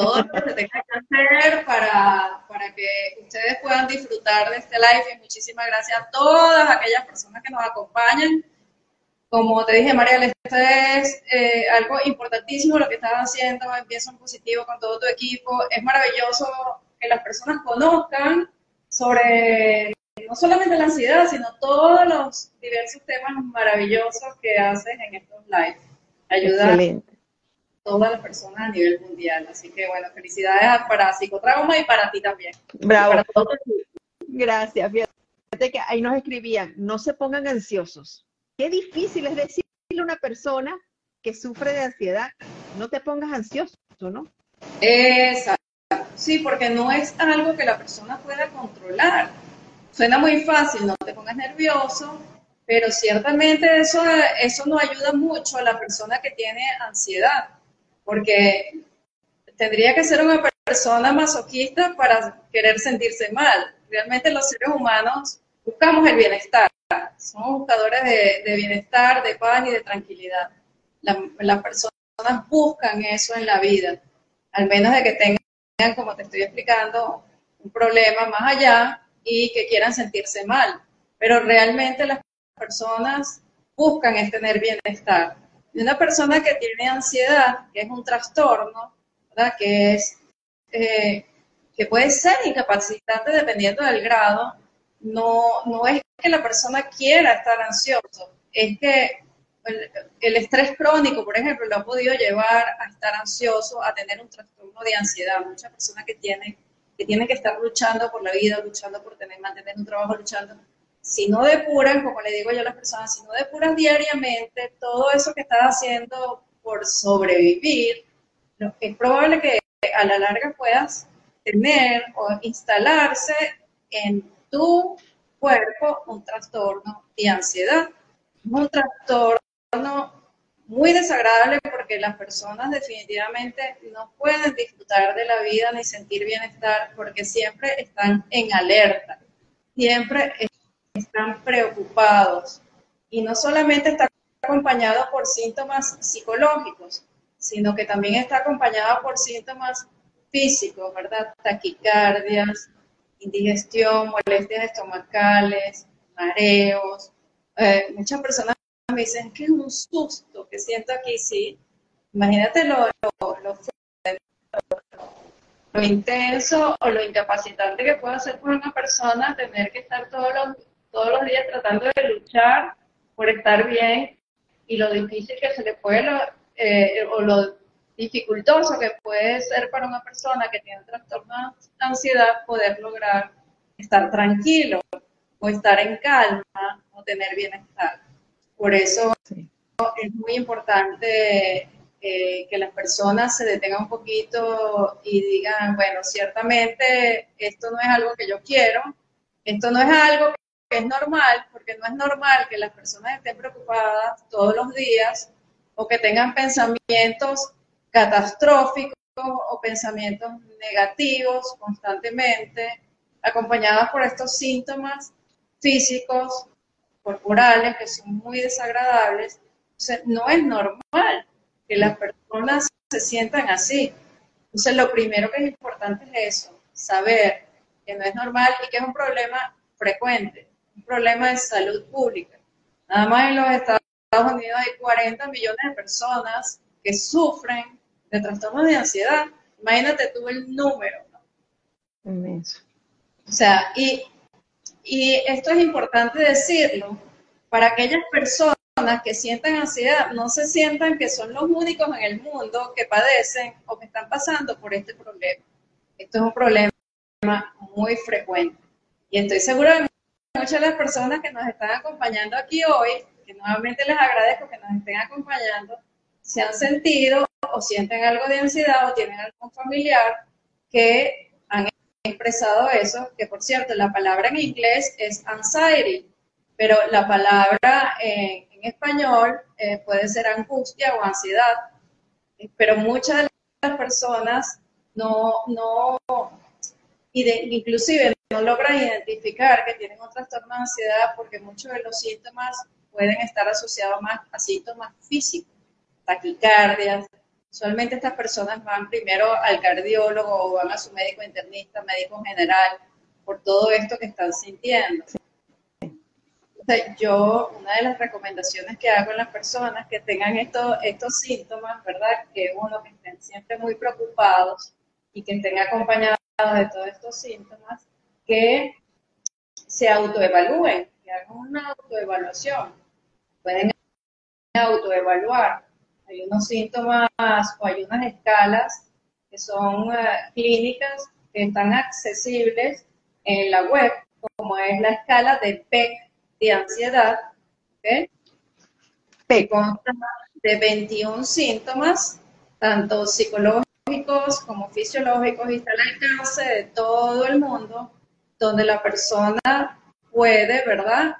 Todo lo que se tenga que hacer para, para que ustedes puedan disfrutar de este live y muchísimas gracias a todas aquellas personas que nos acompañan. Como te dije, María, esto es eh, algo importantísimo lo que estás haciendo, empieza en positivo con todo tu equipo. Es maravilloso que las personas conozcan sobre no solamente la ansiedad, sino todos los diversos temas maravillosos que haces en estos lives. Ayuda a todas las personas a nivel mundial. Así que bueno, felicidades para Psicotrauma y para ti también. Bravo. Gracias. Fíjate que ahí nos escribían, no se pongan ansiosos. Qué difícil es decirle a una persona que sufre de ansiedad, no te pongas ansioso, ¿no? Exacto. Sí, porque no es algo que la persona pueda controlar. Suena muy fácil, no te pongas nervioso, pero ciertamente eso, eso no ayuda mucho a la persona que tiene ansiedad, porque tendría que ser una persona masoquista para querer sentirse mal. Realmente los seres humanos buscamos el bienestar, somos buscadores de, bienestar, de paz y de tranquilidad. las personas buscan eso en la vida, al menos de que tengan, como te estoy explicando, un problema más allá y que quieran sentirse mal. Pero realmente las personas buscan es tener bienestar. Y una persona que tiene ansiedad, que es un trastorno, ¿verdad? que es eh, que puede ser incapacitante dependiendo del grado, no, no es que la persona quiera estar ansioso, es que el, el, estrés crónico, por ejemplo, lo ha podido llevar a estar ansioso, a tener un trastorno de ansiedad. Muchas personas que tienen que tienen que estar luchando por la vida, luchando por tener, mantener un trabajo, luchando. Si no depuran, como le digo yo a las personas, si no depuran diariamente todo eso que estás haciendo por sobrevivir, es probable que a la larga puedas tener o instalarse en tu cuerpo un trastorno de ansiedad. Un trastorno muy desagradable porque las personas definitivamente no pueden disfrutar de la vida ni sentir bienestar porque siempre están en alerta, siempre están preocupados y no solamente está acompañado por síntomas psicológicos, sino que también está acompañado por síntomas físicos, ¿verdad? Taquicardias, indigestión, molestias estomacales, mareos. Eh, muchas personas me dicen que es un susto que siento aquí, sí. Imagínate lo, lo, lo, intenso o lo incapacitante que puede ser para una persona tener que estar todos los, todos los días tratando de luchar por estar bien y lo difícil que se le puede, eh, o lo dificultoso que puede ser para una persona que tiene un trastorno de ansiedad poder lograr estar tranquilo o estar en calma o tener bienestar. Por eso es muy importante eh, que las personas se detengan un poquito y digan, bueno, ciertamente esto no es algo que yo quiero, esto no es algo es normal, porque no es normal que las personas estén preocupadas todos los días o que tengan pensamientos catastróficos o pensamientos negativos constantemente, acompañados por estos síntomas físicos corporales que son muy desagradables. Entonces, no es normal que las personas se sientan así. Entonces, lo primero que es importante es eso, saber que no es normal y que es un problema frecuente, problema de salud pública. Nada más en los Estados Unidos hay 40 millones de personas que sufren de trastornos de ansiedad. Imagínate tú el número. ¿no? O sea, y y esto es importante decirlo, para aquellas personas que sientan ansiedad, no se sientan que son los únicos en el mundo que padecen o que están pasando por este problema. Esto es un problema muy frecuente. Y estoy segura de muchas de las personas que nos están acompañando aquí hoy, que nuevamente les agradezco que nos estén acompañando, se han sentido o sienten algo de ansiedad o tienen algún familiar que han expresado eso, que por cierto, la palabra en inglés es anxiety, pero la palabra en, español eh, puede ser angustia o ansiedad. Pero muchas de las personas no, no inclusive no logran identificar que tienen un trastorno de ansiedad porque muchos de los síntomas pueden estar asociados más a síntomas físicos, taquicardias. Usualmente estas personas van primero al cardiólogo o van a su médico internista, médico general, por todo esto que están sintiendo. Entonces, yo, una de las recomendaciones que hago en las personas que tengan estos, estos síntomas, ¿verdad? Que uno, que estén siempre muy preocupados y que estén acompañados de todos estos síntomas, que se autoevalúen, que hagan una autoevaluación. Pueden autoevaluar. Hay unos síntomas o hay unas escalas que son eh, clínicas que están accesibles en la web, como es la escala de PEC de ansiedad, ¿okay? que consta de 21 síntomas, tanto psicológicos como fisiológicos y está al alcance de todo el mundo, donde la persona puede, ¿verdad?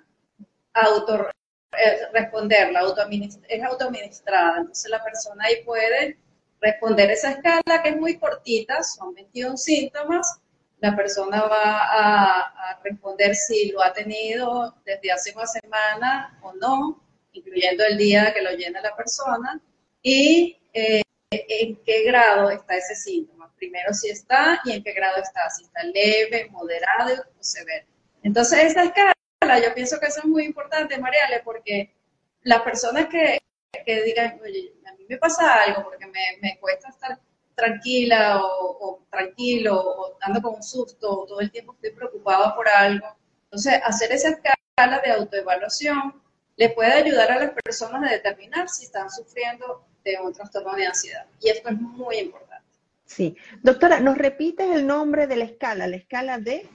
Auto, eh, responder, la es autoadministrada, entonces la persona ahí puede responder esa escala que es muy cortita, son 21 síntomas, la persona va a, a, responder si lo ha tenido desde hace una semana o no, incluyendo el día que lo llena la persona, y eh, en qué grado está ese síntoma. Primero si está y en qué grado está, si está leve, moderado o severo. Entonces, esa escala, yo pienso que eso es muy importante, Mariale, porque las personas que, digan, oye, a mí me pasa algo porque me, cuesta estar tranquila o, tranquilo o ando con un susto o todo el tiempo estoy preocupado por algo. Entonces, hacer esa escala de autoevaluación le puede ayudar a las personas a determinar si están sufriendo de un trastorno de ansiedad. Y esto es muy importante. Sí. Doctora, ¿nos repites el nombre de la escala? La escala de...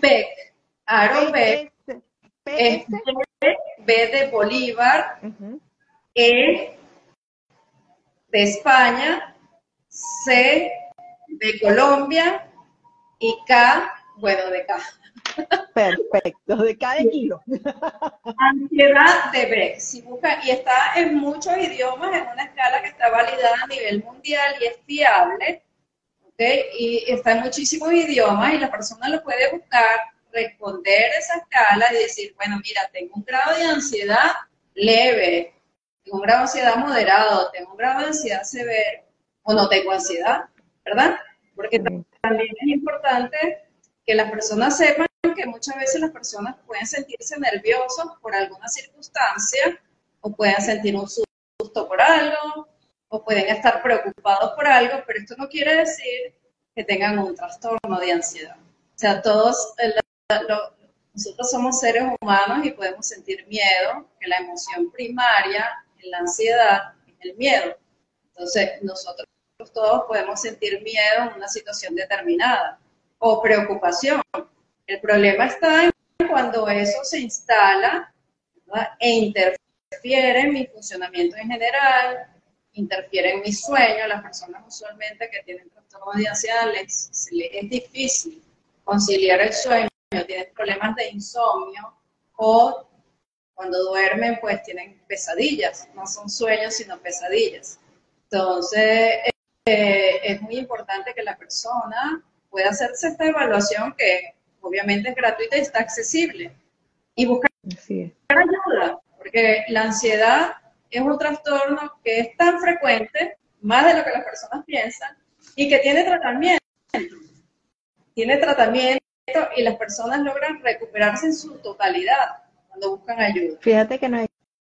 PEC. Aro B. Es B, de Bolívar. E de España. C de Colombia. Y K, bueno, de K. Perfecto, de cada kilo. Ansiedad de Beck. Si busca, y está en muchos idiomas, en una escala que está validada a nivel mundial y es fiable. ¿okay? Y está en muchísimos idiomas y la persona lo puede buscar, responder esa escala y decir, bueno, mira, tengo un grado de ansiedad leve, tengo un grado de ansiedad moderado, tengo un grado de ansiedad severo o no tengo ansiedad, ¿verdad? Porque también es importante que las personas sepan que muchas veces las personas pueden sentirse nerviosos por alguna circunstancia o pueden sentir un susto por algo o pueden estar preocupados por algo, pero esto no quiere decir que tengan un trastorno de ansiedad. O sea, todos, nosotros somos seres humanos y podemos sentir miedo, que la emoción primaria en la ansiedad es el miedo. Entonces, nosotros todos podemos sentir miedo en una situación determinada o preocupación. El problema está en cuando eso se instala e interfiere en mi funcionamiento en general, interfiere en mi sueño. Las personas usualmente que tienen trastorno de ansiedad les, es difícil conciliar el sueño, tienen problemas de insomnio o cuando duermen pues tienen pesadillas, no son sueños sino pesadillas. Entonces eh, es muy importante que la persona pueda hacerse esta evaluación que obviamente es gratuita y está accesible. Y buscar ayuda, porque la ansiedad es un trastorno que es tan frecuente, más de lo que las personas piensan, y que tiene tratamiento. Tiene tratamiento y las personas logran recuperarse en su totalidad cuando buscan ayuda. Fíjate que nos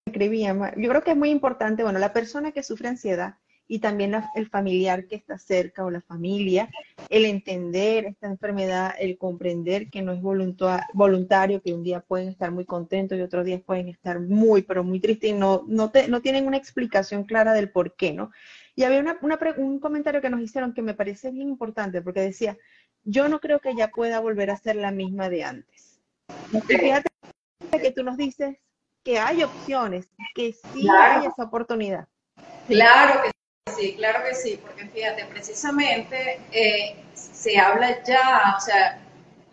escribíamos, yo creo que es muy importante, bueno, la persona que sufre ansiedad y también el familiar que está cerca o la familia, el entender esta enfermedad, el comprender que no es voluntario, que un día pueden estar muy contentos y otros días pueden estar muy, pero muy tristes y no, no, no tienen una explicación clara del por qué, ¿no? Y había una, un comentario que nos hicieron que me parece bien importante porque decía, yo no creo que ella pueda volver a ser la misma de antes. fíjate que tú nos dices que hay opciones, que sí hay esa oportunidad. Claro que sí, claro que sí, porque fíjate, precisamente eh, se habla ya, o sea,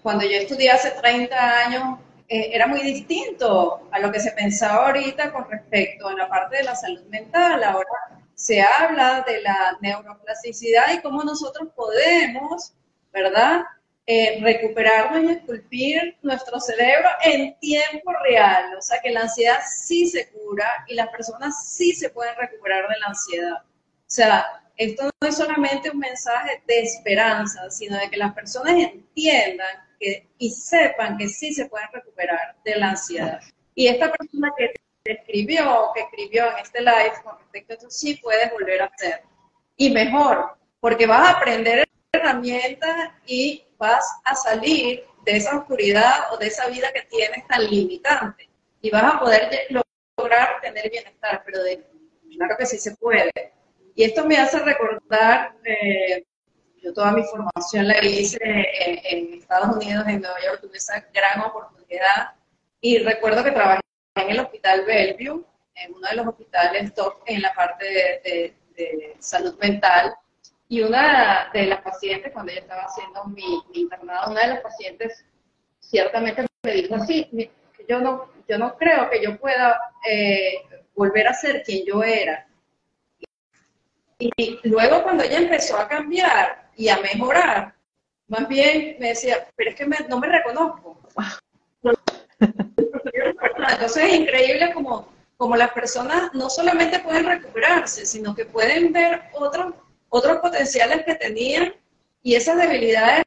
cuando yo estudié hace 30 años, eh, era muy distinto a lo que se pensaba ahorita con respecto a la parte de la salud mental. Ahora se habla de la neuroplasticidad y cómo nosotros podemos, ¿verdad? Eh, recuperarnos y esculpir nuestro cerebro en tiempo real. O sea que la ansiedad sí se cura y las personas sí se pueden recuperar de la ansiedad. O sea, esto no es solamente un mensaje de esperanza, sino de que las personas entiendan que, y sepan que sí se pueden recuperar de la ansiedad. Y esta persona que escribió, que escribió en este live con respecto a esto, sí puedes volver a hacer. Y mejor, porque vas a aprender herramientas y vas a salir de esa oscuridad o de esa vida que tienes tan limitante y vas a poder lograr tener bienestar, pero de, claro que sí se puede. Y esto me hace recordar, eh, yo toda mi formación la hice en, Estados Unidos, en Nueva York, tuve esa gran oportunidad y recuerdo que trabajé en el Hospital Bellevue, en uno de los hospitales top en la parte de salud mental, y una de las pacientes, cuando ella estaba haciendo mi, internado, una de las pacientes ciertamente me dijo así, yo no, yo no creo que yo pueda eh, volver a ser quien yo era. Y, luego cuando ella empezó a cambiar y a mejorar, más bien me decía, pero es que no me reconozco. Entonces es increíble como, como las personas no solamente pueden recuperarse, sino que pueden ver otros otros potenciales que tenían y esas debilidades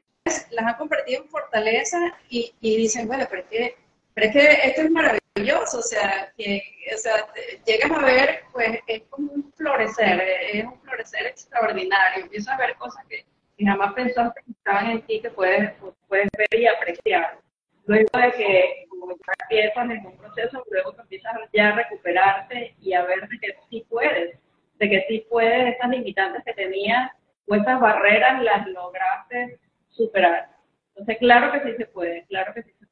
las han convertido en fortaleza y, dicen, bueno, pero es, que, pero es que esto es maravilloso, o sea, que, o sea, llegas a ver, pues es como un florecer, es un florecer extraordinario, empiezas a ver cosas que, jamás pensaste que estaban en ti, que puedes, puedes ver y apreciar. Luego de que, como ya empiezas en un proceso, luego empiezas ya a recuperarte y a ver de que sí puedes, de que sí puedes, estas limitantes que tenías o estas barreras las lograste superar. Entonces, claro que sí se puede, claro que sí se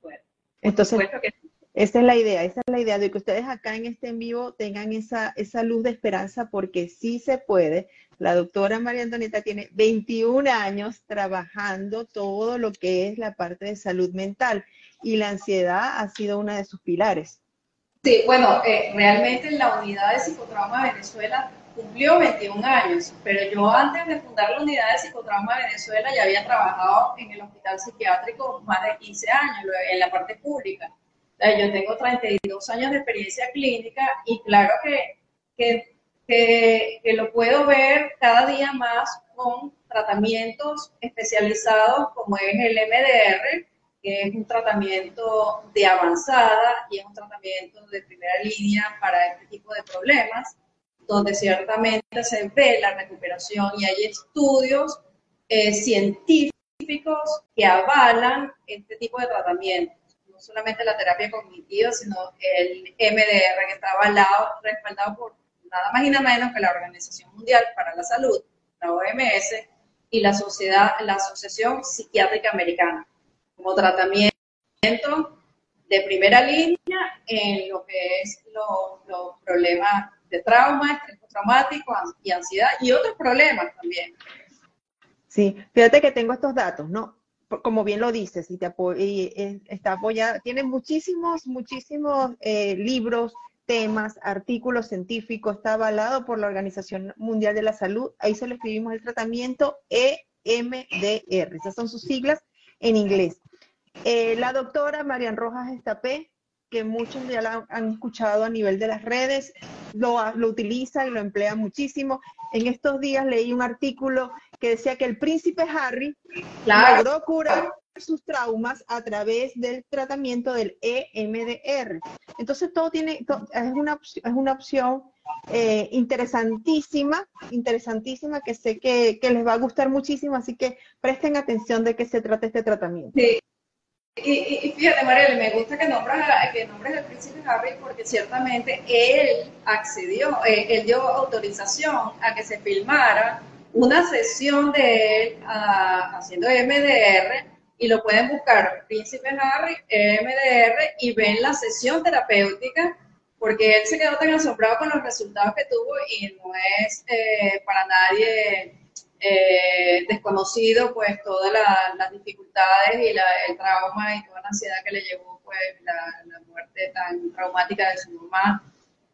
Entonces, esa es la idea, esa es la idea de que ustedes acá en este en vivo tengan esa, esa luz de esperanza porque sí se puede. La doctora María Antonieta tiene 21 años trabajando todo lo que es la parte de salud mental y la ansiedad ha sido una de sus pilares. Sí, bueno, eh, realmente en la unidad de psicotrauma de Venezuela cumplió 21 años, pero yo antes de fundar la unidad de psicotrauma de Venezuela ya había trabajado en el hospital psiquiátrico más de 15 años en la parte pública. yo tengo 32 años de experiencia clínica y claro que, que, que, lo puedo ver cada día más con tratamientos especializados como es el MDR, que es un tratamiento de avanzada y es un tratamiento de primera línea para este tipo de problemas donde ciertamente se ve la recuperación y hay estudios eh, científicos que avalan este tipo de tratamientos. No solamente la terapia cognitiva, sino el MDR que está avalado, respaldado por nada más y nada menos que la Organización Mundial para la Salud, la OMS, y la sociedad, la Asociación Psiquiátrica Americana, como tratamiento de primera línea en lo que es los problemas de trauma, estrés traumático y ansiedad y otros problemas también. Sí, fíjate que tengo estos datos, ¿no? Como bien lo dices, y, te y está apoyada, tiene muchísimos, muchísimos eh, libros, temas, artículos científicos, está avalado por la Organización Mundial de la Salud, ahí se lo escribimos el tratamiento EMDR, esas son sus siglas en inglés. Eh, la doctora Marian Rojas Estapé que muchos ya la han escuchado a nivel de las redes, lo, lo utilizan, lo emplean muchísimo. En estos días leí un artículo que decía que el príncipe Harry logró curar sus traumas a través del tratamiento del EMDR. Entonces todo tiene, es, una, es una opción eh, interesantísima, interesantísima que sé que, que, les va a gustar muchísimo, así que presten atención de qué se trata este tratamiento. Sí, y, fíjate, Mariela, me gusta que nombres, que nombres al príncipe Harry porque ciertamente él accedió, eh, él dio autorización a que se filmara una sesión de él haciendo MDR y lo pueden buscar, príncipe Harry, MDR, y ven la sesión terapéutica porque él se quedó tan asombrado con los resultados que tuvo y no es eh, para nadie eh, desconocido pues todas las dificultades y el trauma y toda la ansiedad que le llevó pues la, muerte tan traumática de su mamá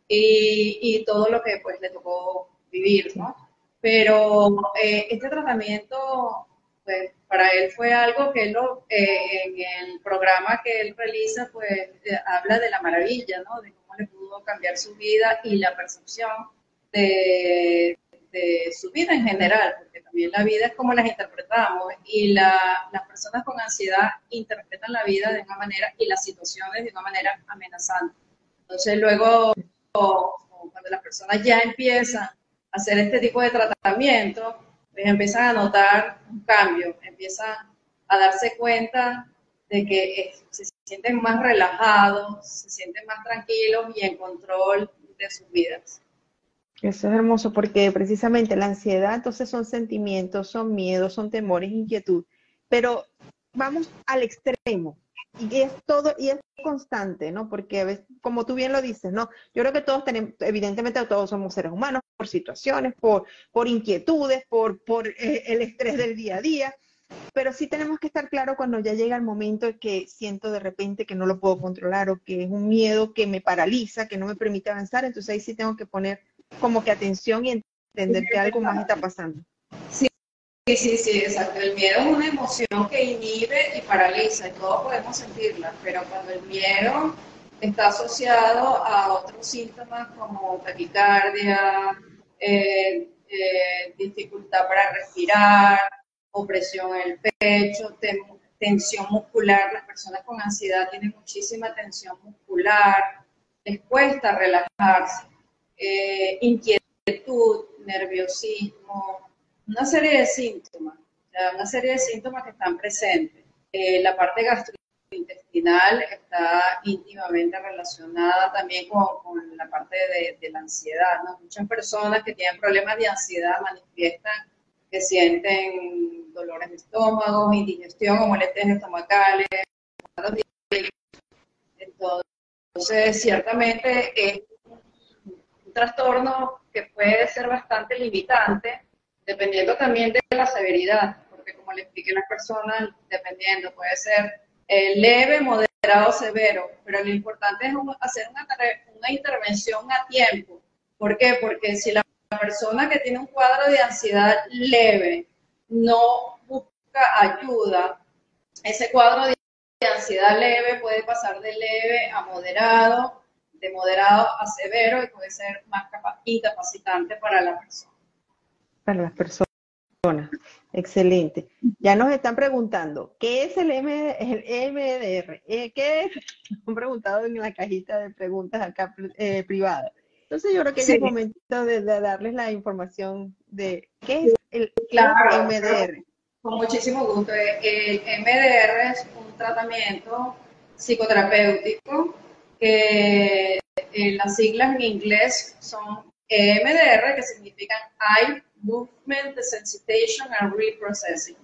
y, y, todo lo que pues le tocó vivir, ¿no? Pero eh, este tratamiento pues para él fue algo que él eh, en el programa que él realiza pues habla de la maravilla, ¿no? De cómo le pudo cambiar su vida y la percepción de, de su vida en general, porque también la vida es como las interpretamos y la, las personas con ansiedad interpretan la vida de una manera y las situaciones de una manera amenazante. Entonces luego, cuando las personas ya empiezan a hacer este tipo de tratamiento, pues empiezan a notar un cambio, empiezan a darse cuenta de que se sienten más relajados, se sienten más tranquilos y en control de sus vidas. Eso es hermoso porque precisamente la ansiedad, entonces son sentimientos, son miedos, son temores, inquietud, pero vamos al extremo y es todo y es constante, ¿no? Porque a veces, como tú bien lo dices, ¿no? Yo creo que todos tenemos, evidentemente todos somos seres humanos por situaciones, por, por inquietudes, por, por eh, el estrés del día a día, pero sí tenemos que estar claro cuando ya llega el momento que siento de repente que no lo puedo controlar o que es un miedo que me paraliza, que no me permite avanzar, entonces ahí sí tengo que poner como que atención y entender que algo más está pasando. Sí, sí, sí, exacto. El miedo es una emoción que inhibe y paraliza y todos podemos sentirla, pero cuando el miedo está asociado a otros síntomas como taquicardia, eh, eh, dificultad para respirar, opresión en el pecho, tensión muscular. Las personas con ansiedad tienen muchísima tensión muscular, les cuesta relajarse eh, inquietud, nerviosismo, una serie de síntomas, una serie de síntomas que están presentes. Eh, la parte gastrointestinal está íntimamente relacionada también con, la parte de, la ansiedad. Muchas personas que tienen problemas de ansiedad manifiestan que sienten dolores de estómago, indigestión o molestias estomacales. Entonces, ciertamente es trastorno que puede ser bastante limitante, dependiendo también de la severidad, porque como le expliqué a las personas, dependiendo, puede ser eh, leve, moderado, severo, pero lo importante es hacer una, una intervención a tiempo. ¿Por qué? Porque si la persona que tiene un cuadro de ansiedad leve no busca ayuda, ese cuadro de ansiedad leve puede pasar de leve a moderado de moderado a severo y puede ser más incapacitante para la persona. Para las personas. Excelente. Ya nos están preguntando, ¿qué es el, M el MDR? Eh, ¿Qué es? Han preguntado en la cajita de preguntas acá eh, privada. Entonces yo creo que es el momento de, darles la información de qué es el MDR. Con muchísimo gusto. El MDR es un tratamiento psicoterapéutico que eh, las siglas en inglés son EMDR, que significan Eye Movement Desensitization and Reprocessing.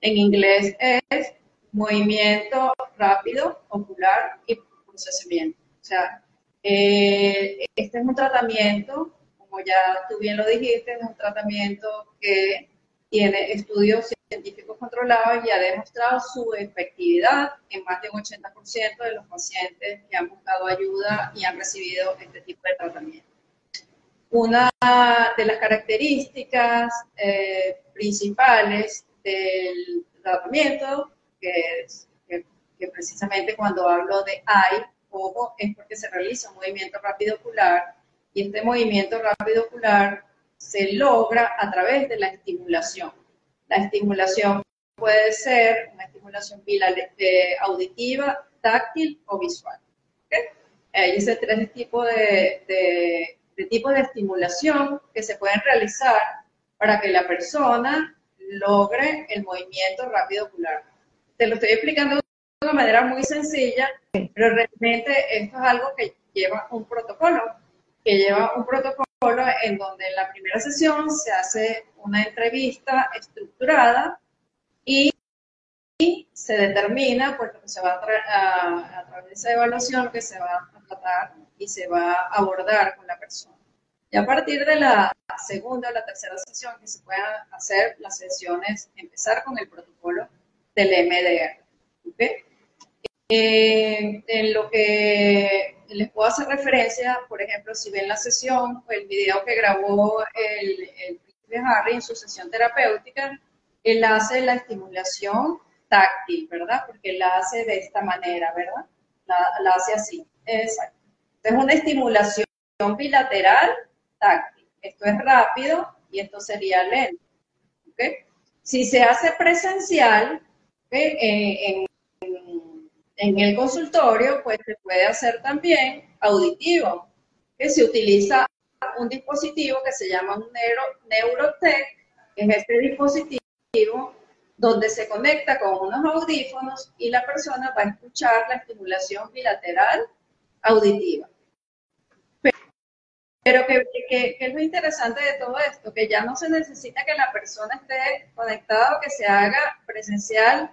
En inglés es movimiento rápido, ocular y procesamiento. O sea, eh, este es un tratamiento, como ya tú bien lo dijiste, es un tratamiento que tiene estudios científicos controlados y ha demostrado su efectividad en más de un 80% de los pacientes que han buscado ayuda y han recibido este tipo de tratamiento. Una de las características eh, principales del tratamiento, que, es, que, precisamente cuando hablo de AI, ojo, es porque se realiza un movimiento rápido ocular y este movimiento rápido ocular se logra a través de la estimulación. La estimulación puede ser una estimulación eh, auditiva, táctil o visual. Hay ese tres tipos de, de, de tipos de estimulación que se pueden realizar para que la persona logre el movimiento rápido ocular. Te lo estoy explicando de una manera muy sencilla, pero realmente esto es algo que lleva un protocolo, que lleva un protocolo en donde en la primera sesión se hace una entrevista estructurada y, se determina, pues lo que se va a, a, través de esa evaluación, que se va a tratar y se va a abordar con la persona. Y a partir de la segunda o la tercera sesión que se puedan hacer las sesiones, empezar con el protocolo del MDR. Eh, en lo que les puedo hacer referencia, por ejemplo, si ven la sesión el video que grabó el, el Harry en su sesión terapéutica, él hace la estimulación táctil, ¿verdad? Porque la hace de esta manera, ¿verdad? La, hace así. Exacto. es una estimulación bilateral táctil. Esto es rápido y esto sería lento. ¿okay? Si se hace presencial eh, en, el consultorio, pues se puede hacer también auditivo, que se utiliza un dispositivo que se llama un neuro, Neurotech, que es este dispositivo donde se conecta con unos audífonos y la persona va a escuchar la estimulación bilateral auditiva. Pero que, es lo interesante de todo esto, que ya no se necesita que la persona esté conectada o que se haga presencial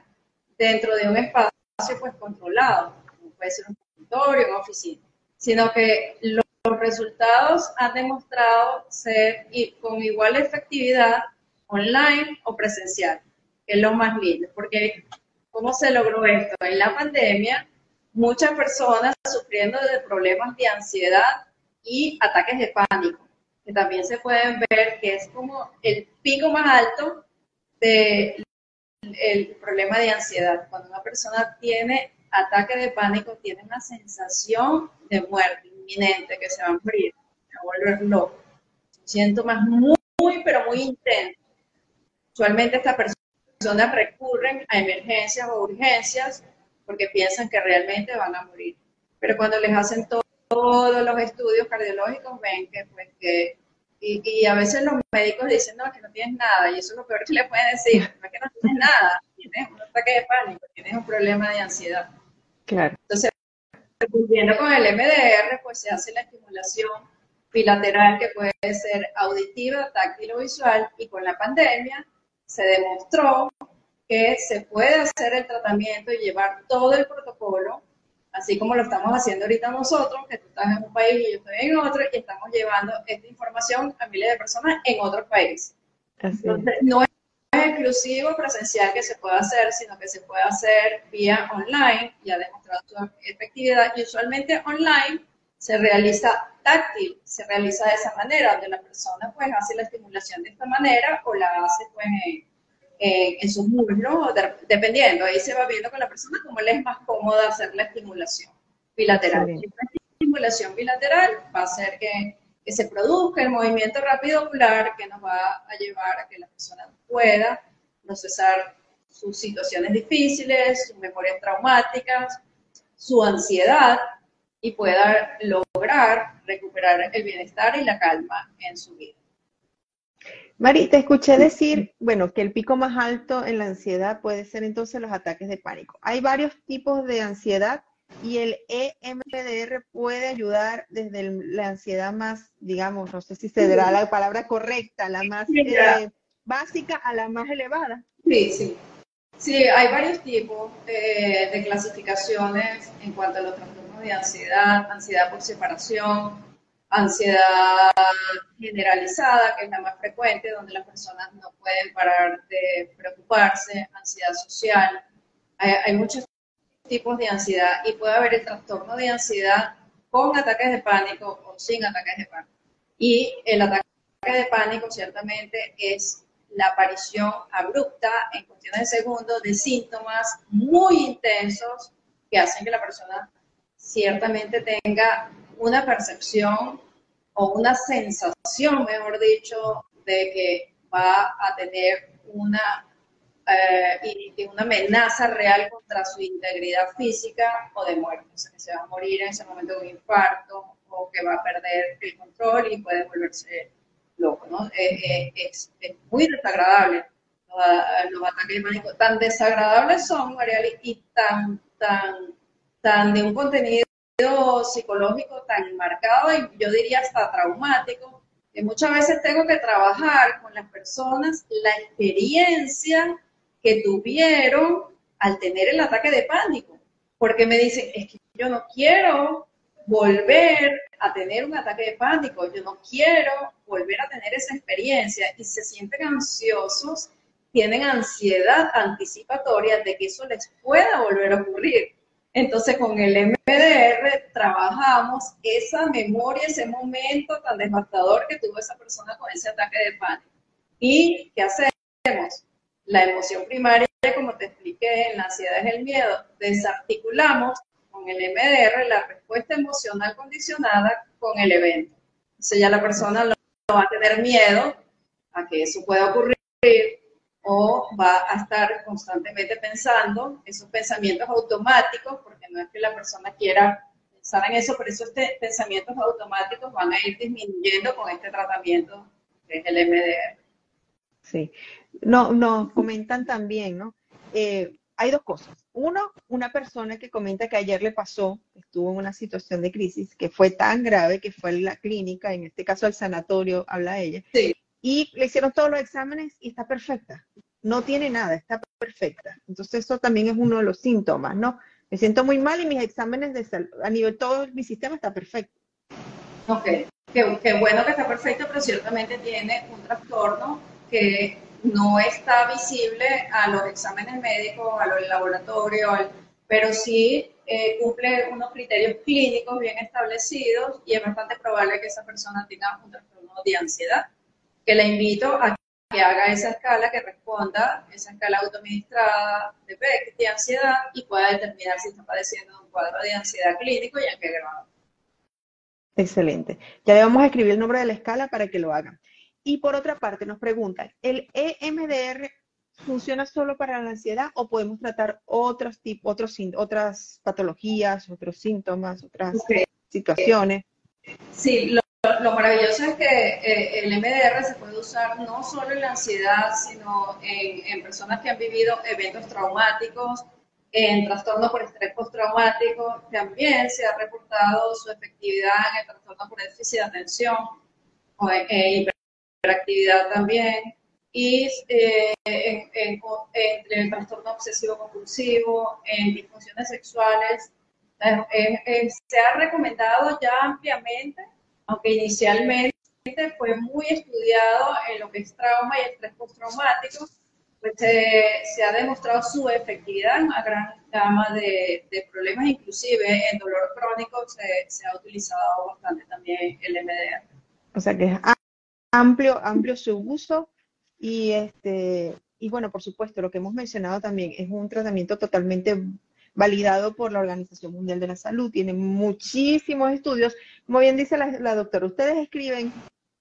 dentro de un espacio pues controlado, como puede ser un escritorio, una oficina, sino que los resultados han demostrado ser con igual efectividad online o presencial que es lo más lindo, porque ¿cómo se logró esto? En la pandemia, muchas personas sufriendo de problemas de ansiedad y ataques de pánico, que también se pueden ver que es como el pico más alto del problema de ansiedad. Cuando una persona tiene ataque de pánico, tiene una sensación de muerte inminente, que se va a morir, se va a volver loco. Síntomas muy, muy, pero muy intensos. Usualmente esta persona personas recurren a emergencias o urgencias porque piensan que realmente van a morir. Pero cuando les hacen todos los estudios cardiológicos, ven que, pues, que y, a veces los médicos dicen, no, que no tienes nada, y eso es lo peor que le pueden decir, no es que no tienes nada, tienes un ataque de pánico, tienes un problema de ansiedad. Claro. Entonces, volviendo con el MDR, pues se hace la estimulación bilateral que puede ser auditiva, táctil o visual, y con la pandemia se demostró que se puede hacer el tratamiento y llevar todo el protocolo, así como lo estamos haciendo ahorita nosotros, que tú estás en un país y yo estoy en otro, y estamos llevando esta información a miles de personas en otros países. Entonces, no es exclusivo presencial que se pueda hacer, sino que se puede hacer vía online y ha demostrado su efectividad. Y usualmente online se realiza táctil, se realiza de esa manera, donde la persona pues hace la estimulación de esta manera o la hace pues en, sus muslos, dependiendo, ahí se va viendo con la persona cómo le es más cómoda hacer la estimulación bilateral. La estimulación bilateral va a hacer que, que se produzca el movimiento rápido ocular que nos va a llevar a que la persona pueda procesar sus situaciones difíciles, sus memorias traumáticas, su ansiedad, y pueda lograr recuperar el bienestar y la calma en su vida. Mari, te escuché decir, bueno, que el pico más alto en la ansiedad puede ser entonces los ataques de pánico. Hay varios tipos de ansiedad y el EMDR puede ayudar desde la ansiedad más, digamos, no sé si se dará la palabra correcta, la más eh, básica a la más elevada. Sí, sí. Sí, hay varios tipos eh, de clasificaciones en cuanto a los trastornos de ansiedad, ansiedad por separación, ansiedad generalizada, que es la más frecuente, donde las personas no pueden parar de preocuparse, ansiedad social. Hay, muchos tipos de ansiedad y puede haber el trastorno de ansiedad con ataques de pánico o sin ataques de pánico. Y el ataque de pánico ciertamente es la aparición abrupta en cuestiones de segundos de síntomas muy intensos que hacen que la persona ciertamente tenga una percepción o una sensación, mejor dicho, de que va a tener una, eh, una amenaza real contra su integridad física o de muerte. O sea, que se va a morir en ese momento de un infarto o que va a perder el control y puede volverse loco, ¿no? Eh, eh, es, muy desagradable. Los, ataques de tan desagradables son, Mariali, y tan, tan, tan de un contenido psicológico tan marcado y yo diría hasta traumático, que muchas veces tengo que trabajar con las personas la experiencia que tuvieron al tener el ataque de pánico, porque me dicen, es que yo no quiero volver a tener un ataque de pánico, yo no quiero volver a tener esa experiencia y se sienten ansiosos, tienen ansiedad anticipatoria de que eso les pueda volver a ocurrir. Entonces con el MDR trabajamos esa memoria, ese momento tan devastador que tuvo esa persona con ese ataque de pánico. ¿Y qué hacemos? La emoción primaria, como te expliqué, en la ansiedad es el miedo, desarticulamos con el MDR la respuesta emocional condicionada con el evento. Entonces ya la persona no va a tener miedo a que eso pueda ocurrir o va a estar constantemente pensando esos pensamientos automáticos, porque no es que la persona quiera pensar en eso, pero esos pensamientos automáticos van a ir disminuyendo con este tratamiento que es el MDR. Sí, no, nos comentan también, ¿no? Eh, hay dos cosas. Uno, una persona que comenta que ayer le pasó, estuvo en una situación de crisis que fue tan grave que fue en la clínica, en este caso al sanatorio, habla ella, sí y le hicieron todos los exámenes y está perfecta. No tiene nada, está perfecta. Entonces eso también es uno de los síntomas, ¿no? Me siento muy mal y mis exámenes de salud, a nivel todo mi sistema está perfecto. Ok, qué, qué bueno que está perfecto, pero ciertamente tiene un trastorno que no está visible a los exámenes médicos, a los laboratorios, pero sí eh, cumple unos criterios clínicos bien establecidos y es bastante probable que esa persona tenga un trastorno de ansiedad que la invito a que haga esa escala que responda, esa escala autoadministrada de PEC, de ansiedad, y pueda determinar si está padeciendo un cuadro de ansiedad clínico y en qué grado. Excelente. Ya le vamos a escribir el nombre de la escala para que lo hagan. Y por otra parte, nos preguntan, ¿el EMDR funciona solo para la ansiedad o podemos tratar otros tipos, otros, otras patologías, otros síntomas, otras situaciones? Sí, lo, lo maravilloso es que eh, el MDR se puede usar no solo en la ansiedad, sino en, personas que han vivido eventos traumáticos, en trastornos por estrés postraumático. También se ha reportado su efectividad en el trastorno por déficit de atención, o en, hiperactividad también, y eh, en, el trastorno obsesivo compulsivo, en disfunciones sexuales. Eh, se ha recomendado ya ampliamente aunque inicialmente fue muy estudiado en lo que es trauma y estrés postraumático, pues se, ha demostrado su efectividad en una gran gama de, problemas, inclusive en dolor crónico se, ha utilizado bastante también el MDR. O sea que es amplio, amplio su uso y este y bueno, por supuesto, lo que hemos mencionado también es un tratamiento totalmente validado por la Organización Mundial de la Salud, tiene muchísimos estudios. Como bien dice la, doctora, ustedes escriben,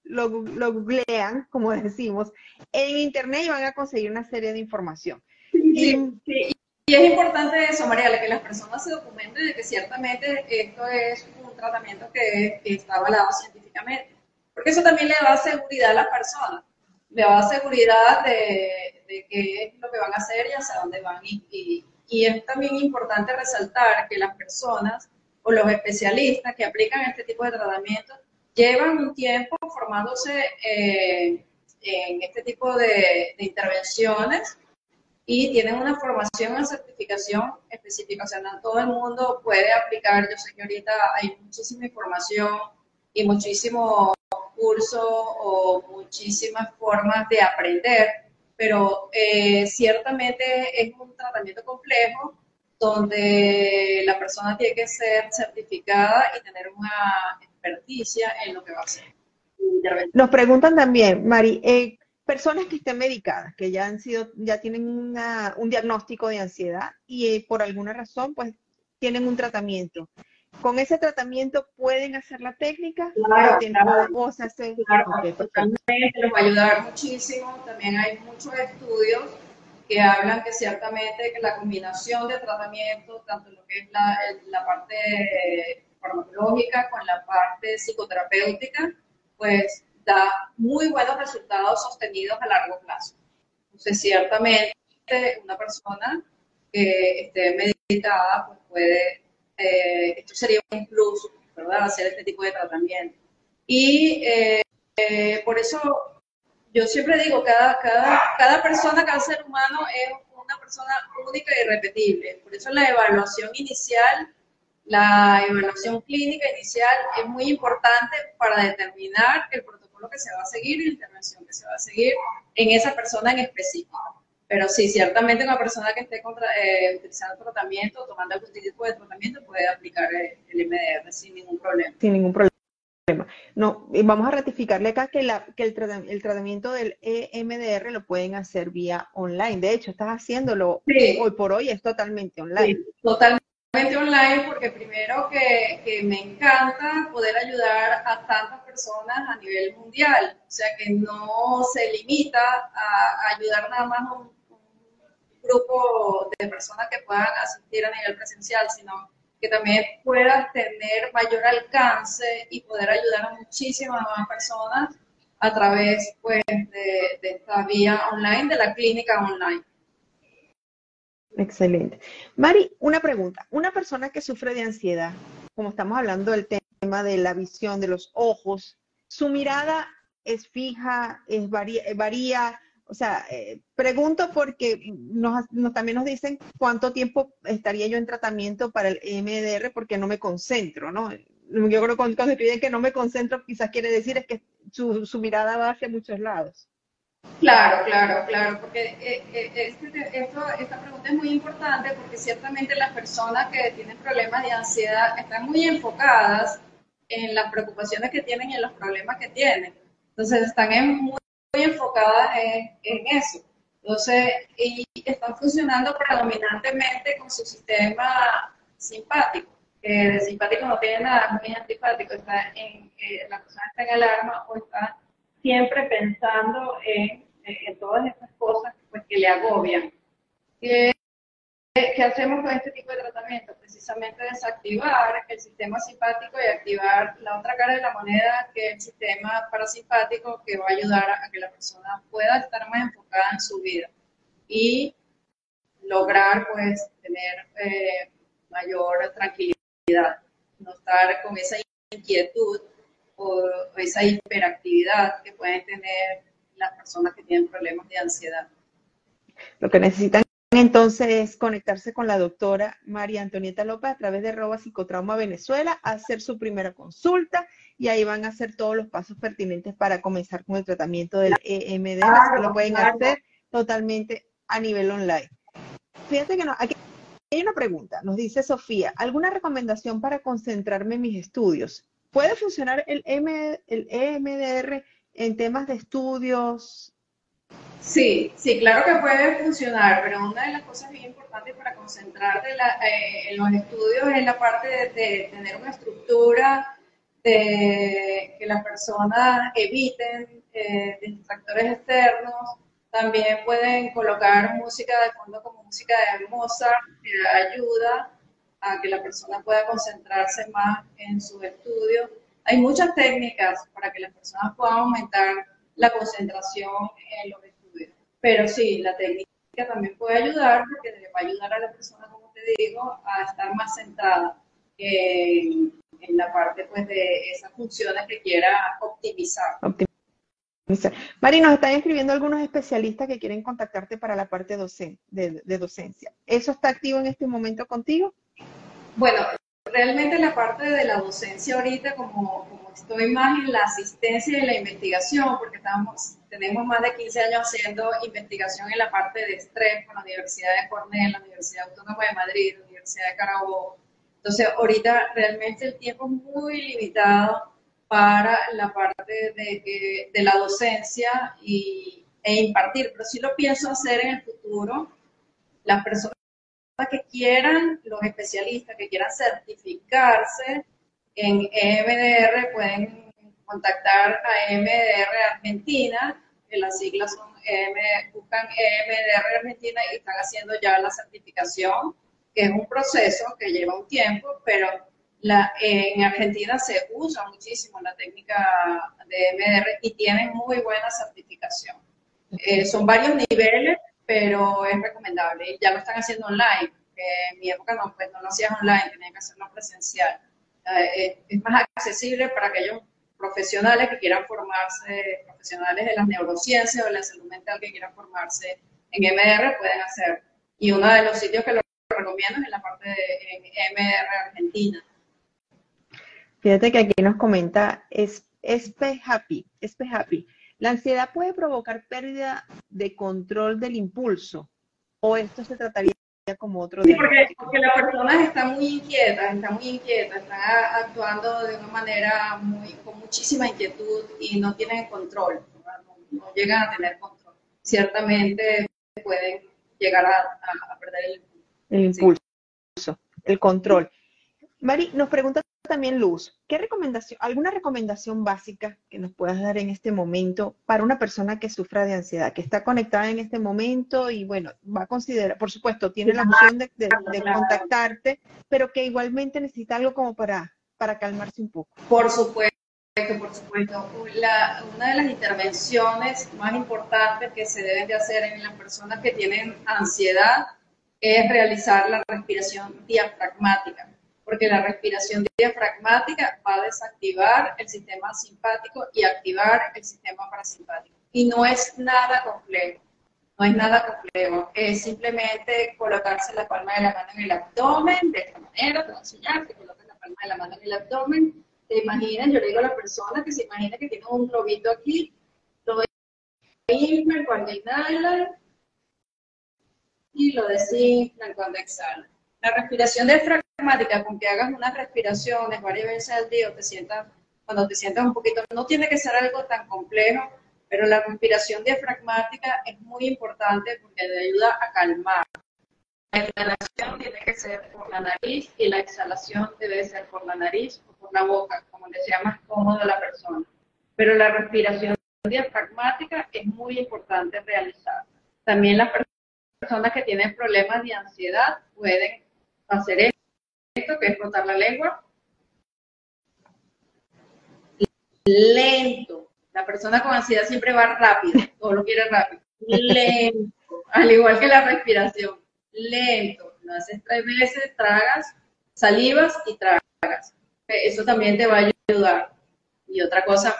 lo, googlean, como decimos, en Internet y van a conseguir una serie de información. Sí, y, es importante eso, Mariela, que las personas se documenten de que ciertamente esto es un tratamiento que, está avalado científicamente, porque eso también le da seguridad a las personas, le da seguridad de, qué es lo que van a hacer y hacia dónde van y y es también importante resaltar que las personas o los especialistas que aplican este tipo de tratamientos llevan un tiempo formándose eh, en este tipo de, intervenciones y tienen una formación una certificación específica. O sea, no todo el mundo puede aplicar. Yo sé que ahorita hay muchísima información y muchísimos cursos o muchísimas formas de aprender pero eh, ciertamente es un tratamiento complejo donde la persona tiene que ser certificada y tener una experticia en lo que va a hacer. Nos preguntan también, Mari, eh, personas que estén medicadas, que ya han sido, ya tienen un diagnóstico de ansiedad y eh, por alguna razón, pues tienen un tratamiento con ese tratamiento pueden hacer la técnica. Claro, claro. Cosas, claro totalmente, les va a ayudar muchísimo. También hay muchos estudios que hablan que ciertamente que la combinación de tratamientos, tanto lo que es la, la parte farmacológica con la parte psicoterapéutica, pues da muy buenos resultados sostenidos a largo plazo. Entonces, ciertamente una persona que esté medicada pues puede eh, esto sería un plus, ¿verdad? Hacer este tipo de tratamiento. Y eh, eh, por eso yo siempre digo, cada, cada, cada persona, cada ser humano es una persona única y irrepetible. Por eso la evaluación inicial la evaluación clínica inicial es muy importante para determinar el protocolo que se va a seguir y la intervención que se va a seguir en esa persona en específico. Pero sí, ciertamente una persona que esté contra, eh, utilizando tratamiento, tomando algún tipo de tratamiento, puede aplicar el MDR sin ningún problema. Sin ningún problema. No, y vamos a ratificarle acá que, la, que el, el, tratamiento del EMDR lo pueden hacer vía online. De hecho, estás haciéndolo hoy por hoy, es totalmente online. Sí, totalmente online, porque primero que, que, me encanta poder ayudar a tantas personas a nivel mundial. O sea, que no se limita a, ayudar nada más a un grupo de personas que puedan asistir a nivel presencial, sino que también puedas tener mayor alcance y poder ayudar a muchísimas más personas a través pues, de, esta vía online, de la clínica online. Excelente. Mari, una pregunta. Una persona que sufre de ansiedad, como estamos hablando del tema de la visión, de los ojos, su mirada es fija, es varía o sea, eh, pregunto porque nos, también nos dicen cuánto tiempo estaría yo en tratamiento para el MDR porque no me concentro, ¿no? Yo creo que cuando, se piden que no me concentro, quizás quiere decir es que su, mirada va hacia muchos lados. Claro, claro, claro, porque este, esta pregunta es muy importante porque ciertamente las personas que tienen problemas de ansiedad están muy enfocadas en las preocupaciones que tienen y en los problemas que tienen. Entonces están en muy enfocada en, eso. Entonces, y están funcionando predominantemente con su sistema simpático, que de simpático no tiene nada, muy antipático, está en, eh, la persona está en alarma o está siempre pensando en, en todas estas cosas pues, que le agobian. ¿Qué hacemos con este tipo de tratamiento? Precisamente desactivar el sistema simpático y activar la otra cara de la moneda, que es el sistema parasimpático, que va a ayudar a que la persona pueda estar más enfocada en su vida y lograr, pues, tener eh, mayor tranquilidad, no estar con esa inquietud o esa hiperactividad que pueden tener las personas que tienen problemas de ansiedad. Lo que necesitan entonces conectarse con la doctora María Antonieta López a través de Roba Psicotrauma Venezuela, hacer su primera consulta y ahí van a hacer todos los pasos pertinentes para comenzar con el tratamiento del EMD. lo pueden hacer totalmente a nivel online. Fíjate que no, aquí hay una pregunta, nos dice Sofía, ¿alguna recomendación para concentrarme en mis estudios? ¿Puede funcionar el, M, el EMDR en temas de estudios, Sí, sí, claro que puede funcionar, pero una de las cosas bien importantes para concentrarte eh, en los estudios es la parte de, tener una estructura, de que las personas eviten eh, distractores externos. También pueden colocar música de fondo como música de Mozart, que ayuda a que la persona pueda concentrarse más en su estudio. Hay muchas técnicas para que las personas puedan aumentar la concentración en los pero sí, la técnica también puede ayudar porque le va a ayudar a la persona, como te digo, a estar más sentada en, la parte pues, de esas funciones que quiera optimizar. optimizar. Mari, nos están escribiendo algunos especialistas que quieren contactarte para la parte docente, de, de docencia. ¿Eso está activo en este momento contigo? Bueno, realmente la parte de la docencia ahorita, como, como estoy más en la asistencia y la investigación, porque estamos, tenemos más de 15 años haciendo investigación en la parte de estrés con la Universidad de Cornell, la Universidad Autónoma de Madrid, la Universidad de Carabobo. Entonces, ahorita realmente el tiempo es muy limitado para la parte de, de la docencia y, e impartir, pero sí lo pienso hacer en el futuro. Las personas que quieran, los especialistas que quieran certificarse en EMDR pueden contactar a EMDR Argentina, que las siglas son EM, buscan EMDR Argentina y están haciendo ya la certificación, que es un proceso que lleva un tiempo, pero la, en Argentina se usa muchísimo la técnica de EMDR y tienen muy buena certificación. Eh, son varios niveles, pero es recomendable. Ya lo están haciendo online, en mi época no, pues no lo hacías online, tenían que hacerlo presencial. Eh, es más accesible para aquellos profesionales que quieran formarse, profesionales de las neurociencias o de la salud mental que quieran formarse en MDR, pueden hacer. Y uno de los sitios que lo recomiendo es en la parte de MR Argentina. Fíjate que aquí nos comenta es, Espe Happy, Happy. ¿La ansiedad puede provocar pérdida de control del impulso? ¿O esto se trataría como otro sí, porque, porque las personas están muy inquietas, están muy inquietas, están actuando de una manera muy, con muchísima inquietud y no tienen control, no, llegan a tener control. Ciertamente pueden llegar a, perder el, impulso, el control. Mari, nos pregunta también Luz, ¿qué recomendación, alguna recomendación básica que nos puedas dar en este momento para una persona que sufra de ansiedad, que está conectada en este momento y bueno, va a considerar, por supuesto, tiene la opción de, contactarte, pero que igualmente necesita algo como para, para calmarse un poco? Por supuesto. Por supuesto, una de las intervenciones más importantes que se deben de hacer en las personas que tienen ansiedad es realizar la respiración diafragmática porque la respiración diafragmática va a desactivar el sistema simpático y activar el sistema parasimpático. Y no es nada complejo, no es nada complejo, es simplemente colocarse la palma de la mano en el abdomen, de esta manera, te voy a enseñar, te colocas la palma de la mano en el abdomen, te imaginas, yo le digo a la persona que se imagina que tiene un globito aquí, lo inflan cuando inhalan y lo desinflan cuando exhalan. La respiración diafragmática, con que hagas unas respiraciones varias veces al día o te sientas, cuando te sientas un poquito, no tiene que ser algo tan complejo, pero la respiración diafragmática es muy importante porque te ayuda a calmar. La inhalación tiene que ser por la nariz y la exhalación debe ser por la nariz o por la boca, como le sea más cómodo a la persona. Pero la respiración diafragmática es muy importante realizar. También las personas que tienen problemas de ansiedad pueden hacer esto, que es frotar la lengua. Lento. La persona con ansiedad siempre va rápido, todo lo quiere rápido. Lento. Al igual que la respiración. Lento. Lo haces tres veces, tragas, salivas y tragas. Eso también te va a ayudar. Y otra cosa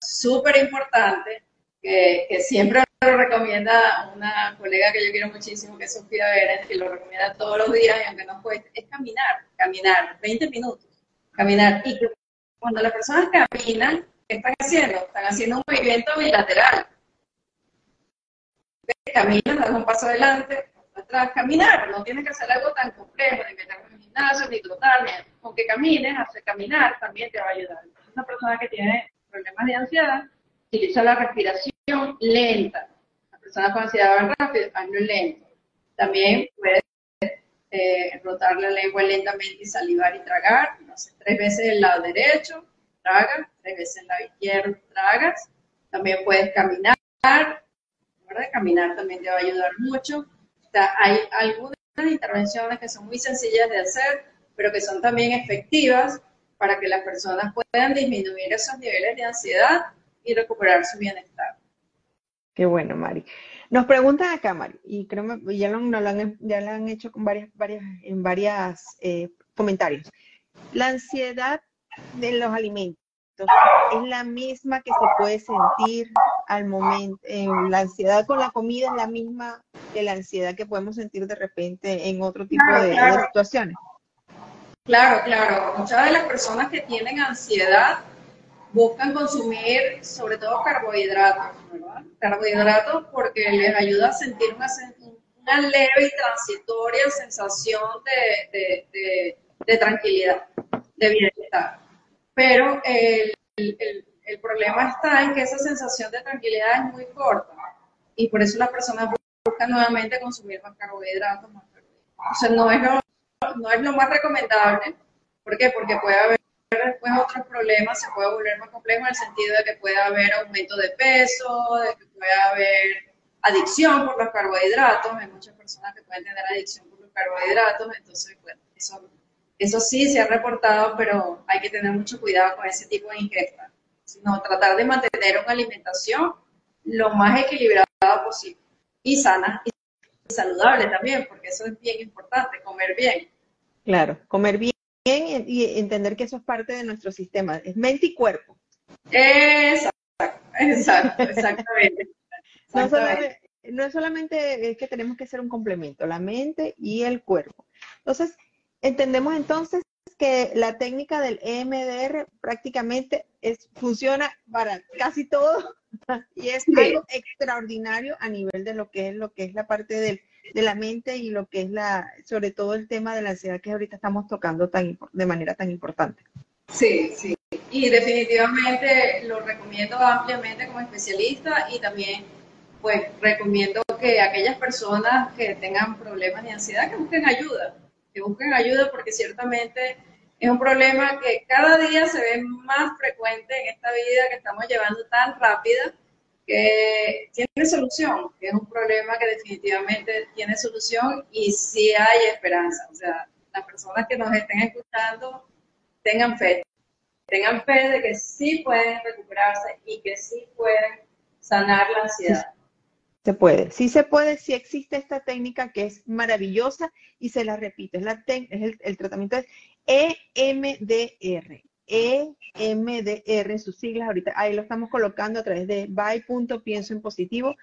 súper importante, que, que siempre lo recomienda una colega que yo quiero muchísimo, que es Sofía Vélez, que lo recomienda todos los días y aunque no cueste, es caminar, caminar, 20 minutos, caminar. Y cuando las personas caminan, ¿qué están haciendo? Están haciendo un movimiento bilateral. Caminan, dan un paso adelante, atrás, caminar, no tienes que hacer algo tan complejo, ni meter en gimnasio, ni trotar, ni, aunque camines, hacer caminar también te va a ayudar. Una persona que tiene problemas de ansiedad, utiliza la respiración lenta. La persona con ansiedad va rápido, hazlo lento. También puedes eh, rotar la lengua lentamente y salivar y tragar. No sé, tres veces el lado derecho, tragas, tres veces el lado izquierdo, tragas. También puedes caminar. ¿verdad? Caminar también te va a ayudar mucho. O sea, hay algunas intervenciones que son muy sencillas de hacer, pero que son también efectivas para que las personas puedan disminuir esos niveles de ansiedad y recuperar su bienestar. Qué bueno, Mari. Nos preguntan acá, Mari, y creo que ya lo, han, ya lo han hecho con varias, varias, en varios eh, comentarios. La ansiedad de los alimentos es la misma que se puede sentir al momento, la ansiedad con la comida es la misma que la ansiedad que podemos sentir de repente en otro tipo de, de situaciones. Claro, claro. Muchas de las personas que tienen ansiedad buscan consumir sobre todo carbohidratos, ¿verdad? Carbohidratos porque les ayuda a sentir una, leve y transitoria sensación de, tranquilidad, de bienestar. Pero el, problema está en que esa sensación de tranquilidad es muy corta y por eso las personas buscan nuevamente consumir más carbohidratos. Más carbohidratos. O sea, no es, no es lo más recomendable. ¿Por qué? Porque puede haber después otros problemas se puede volver más complejo en el sentido de que puede haber aumento de peso, de que puede haber adicción por los carbohidratos, hay muchas personas que pueden tener adicción por los carbohidratos, entonces, bueno, eso, eso sí se ha reportado, pero hay que tener mucho cuidado con ese tipo de ingesta, sino tratar de mantener una alimentación lo más equilibrada posible y sana y saludable también, porque eso es bien importante, comer bien. Claro, comer bien y entender que eso es parte de nuestro sistema, es mente y cuerpo. Exacto, exacto exactamente. No, solamente, no es solamente que tenemos que ser un complemento, la mente y el cuerpo. Entonces, entendemos entonces que la técnica del EMDR prácticamente es, funciona para casi todo y es algo extraordinario a nivel de lo que es lo que es la parte del, de la mente y lo que es la sobre todo el tema de la ansiedad que ahorita estamos tocando tan de manera tan importante. Sí, sí. Y definitivamente lo recomiendo ampliamente como especialista y también pues recomiendo que aquellas personas que tengan problemas de ansiedad que busquen ayuda, que busquen ayuda porque ciertamente es un problema que cada día se ve más frecuente en esta vida que estamos llevando tan rápida que tiene solución, que es un problema que definitivamente tiene solución y sí hay esperanza. O sea, las personas que nos estén escuchando tengan fe, tengan fe de que sí pueden recuperarse y que sí pueden sanar la ansiedad. Se puede, sí se puede, sí existe esta técnica que es maravillosa y se la repito, es, la es el, tratamiento es EMDR, EMDR, sus siglas ahorita, ahí lo estamos colocando a través de by.pienso en positivo,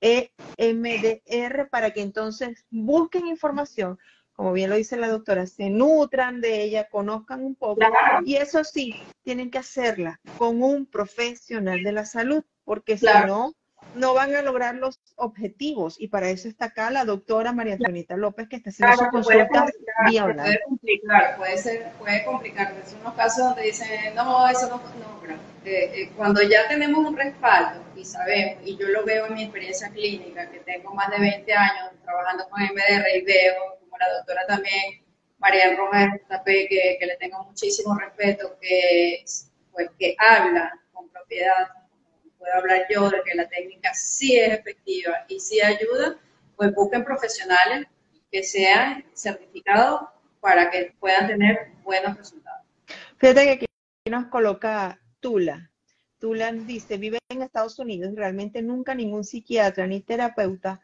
EMDR, para que entonces busquen información, como bien lo dice la doctora, se nutran de ella, conozcan un poco, y eso sí, tienen que hacerla con un profesional de la salud, porque si no, no van a lograr los objetivos. Y para eso está acá la doctora María Antonieta López que está haciendo su consulta vía Puede complicar, puede ser, puede complicar. Son unos casos donde dicen, no, eso no, no eh, eh, cuando ya tenemos un respaldo y sabemos, y yo lo veo en mi experiencia clínica, que tengo más de 20 años trabajando con MDR y veo, como la doctora también, María Rojas Tapé, que, que le tengo muchísimo respeto, que, pues, que habla con propiedad puedo hablar yo de que la técnica sí es efectiva y sí ayuda, pues busquen profesionales que sean certificados para que puedan tener buenos resultados. Fíjate que aquí nos coloca Tula. Tula dice, vive en Estados Unidos y realmente nunca ningún psiquiatra ni terapeuta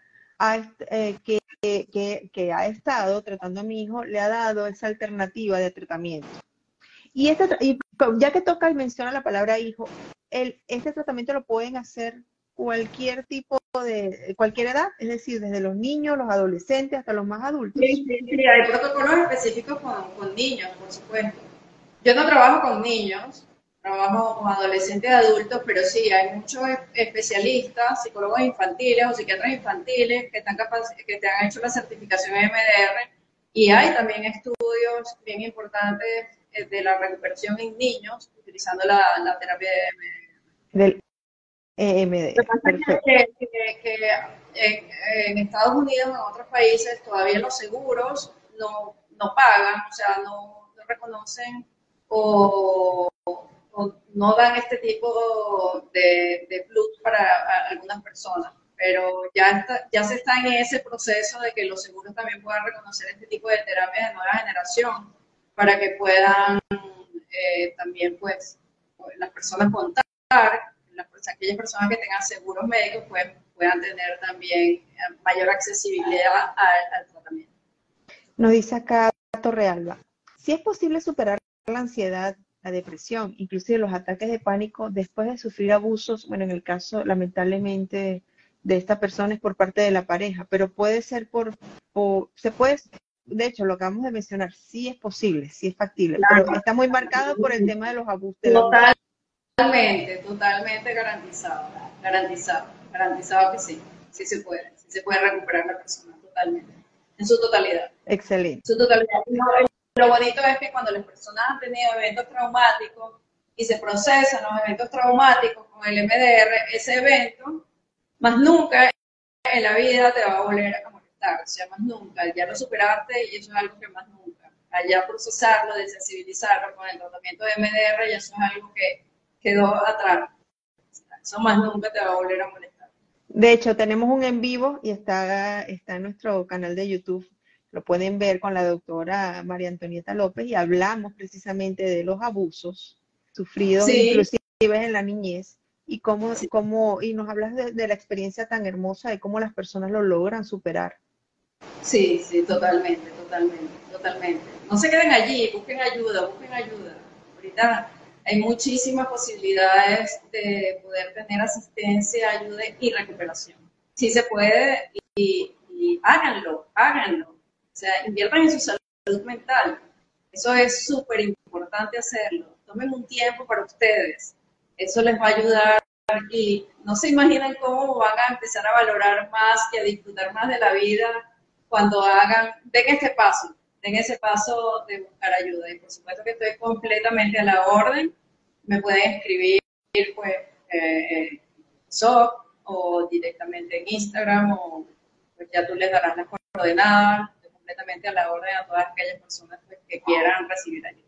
eh, que, ha estado tratando a mi hijo le ha dado esa alternativa de tratamiento. Y, este, y ya que toca y menciona la palabra hijo, el, este tratamiento lo pueden hacer cualquier tipo de, cualquier edad, es decir, desde los niños, los adolescentes, hasta los más adultos. Sí, sí, sí hay protocolos específicos con, con, niños, por supuesto. Yo no trabajo con niños, trabajo con adolescentes y adultos, pero sí, hay muchos especialistas, psicólogos infantiles o psiquiatras infantiles que, están que te han hecho la certificación MDR y hay también estudios bien importantes de la recuperación en niños utilizando la, la terapia de del EMD. Que, que, en, Estados Unidos, en otros países, todavía los seguros no, no pagan, o sea, no, no reconocen o, no dan este tipo de, de plus para algunas personas. Pero ya, ya se está en ese proceso de que los seguros también puedan reconocer este tipo de terapias de nueva generación para que puedan eh, también, pues, las personas contar las, aquellas personas que tengan seguros médicos pues, puedan tener también eh, mayor accesibilidad al, tratamiento. Nos dice acá Torrealba, si es posible superar la ansiedad, la depresión, inclusive los ataques de pánico después de sufrir abusos, bueno, en el caso lamentablemente de esta persona es por parte de la pareja, pero puede ser por, o se puede, de hecho, lo acabamos de mencionar, sí es posible, sí es factible, pero está muy marcado por el tema de los abusos. Totalmente, totalmente garantizado, garantizado, garantizado que sí, sí se puede, sí se puede recuperar la persona totalmente, en su totalidad. Excelente. su totalidad. Lo bonito es que cuando las personas han tenido eventos traumáticos y se procesan los eventos traumáticos con el MDR, ese evento, más nunca en la vida te va a volver a molestar, o sea, más nunca, ya lo superaste y eso es algo que más nunca. Allá procesarlo, desensibilizarlo con el tratamiento de MDR, y eso es algo que quedó atrás. Eso más nunca te va a volver a molestar. De hecho, tenemos un en vivo y está, está en nuestro canal de YouTube. Lo pueden ver con la doctora María Antonieta López y hablamos precisamente de los abusos sufridos inclusive en la niñez y cómo, cómo y nos hablas de, de, la experiencia tan hermosa de cómo las personas lo logran superar. Sí, sí, totalmente, totalmente, totalmente. No se queden allí, busquen ayuda, busquen ayuda. Ahorita hay muchísimas posibilidades de poder tener asistencia, ayuda y recuperación. Sí se puede y, háganlo, háganlo. O sea, inviertan en su salud mental. Eso es súper importante hacerlo. Tomen un tiempo para ustedes. Eso les va a ayudar y no se imaginan cómo van a empezar a valorar más y a disfrutar más de la vida cuando hagan, den este paso, den ese paso de buscar ayuda. Y por supuesto que estoy completamente a la orden. Me pueden escribir, pues, eh, eh o directamente en Instagram o pues ya tú les darás las coordenadas completamente a la orden a todas aquellas personas pues, que quieran recibir ayuda.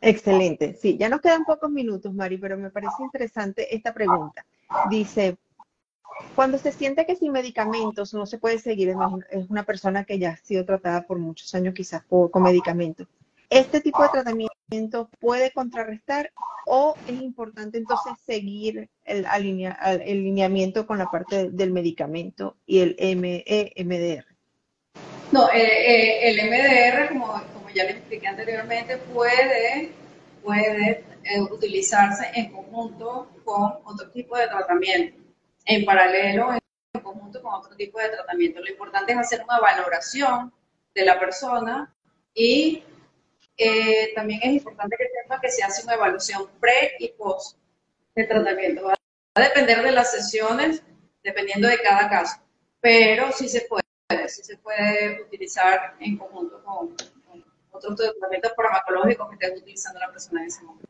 Excelente. Sí, ya nos quedan pocos minutos, Mari, pero me parece interesante esta pregunta. Dice, cuando se siente que sin medicamentos no se puede seguir, es una persona que ya ha sido tratada por muchos años quizás con medicamentos. ¿Este tipo de tratamiento puede contrarrestar o es importante entonces seguir el, alineamiento con la parte del medicamento y el MDR? No, eh, eh, el MDR, como, ya les expliqué anteriormente, puede, puede eh, utilizarse en conjunto con otro tipo de tratamiento, en paralelo, en conjunto con otro tipo de tratamiento. Lo importante es hacer una valoración de la persona y eh, también es importante que sepa que se hace una evaluación pre y post del tratamiento. Va a depender de las sesiones, dependiendo de cada caso, pero sí se puede, sí se puede utilizar en conjunto con, otros tratamientos farmacológicos que esté utilizando la persona en ese momento.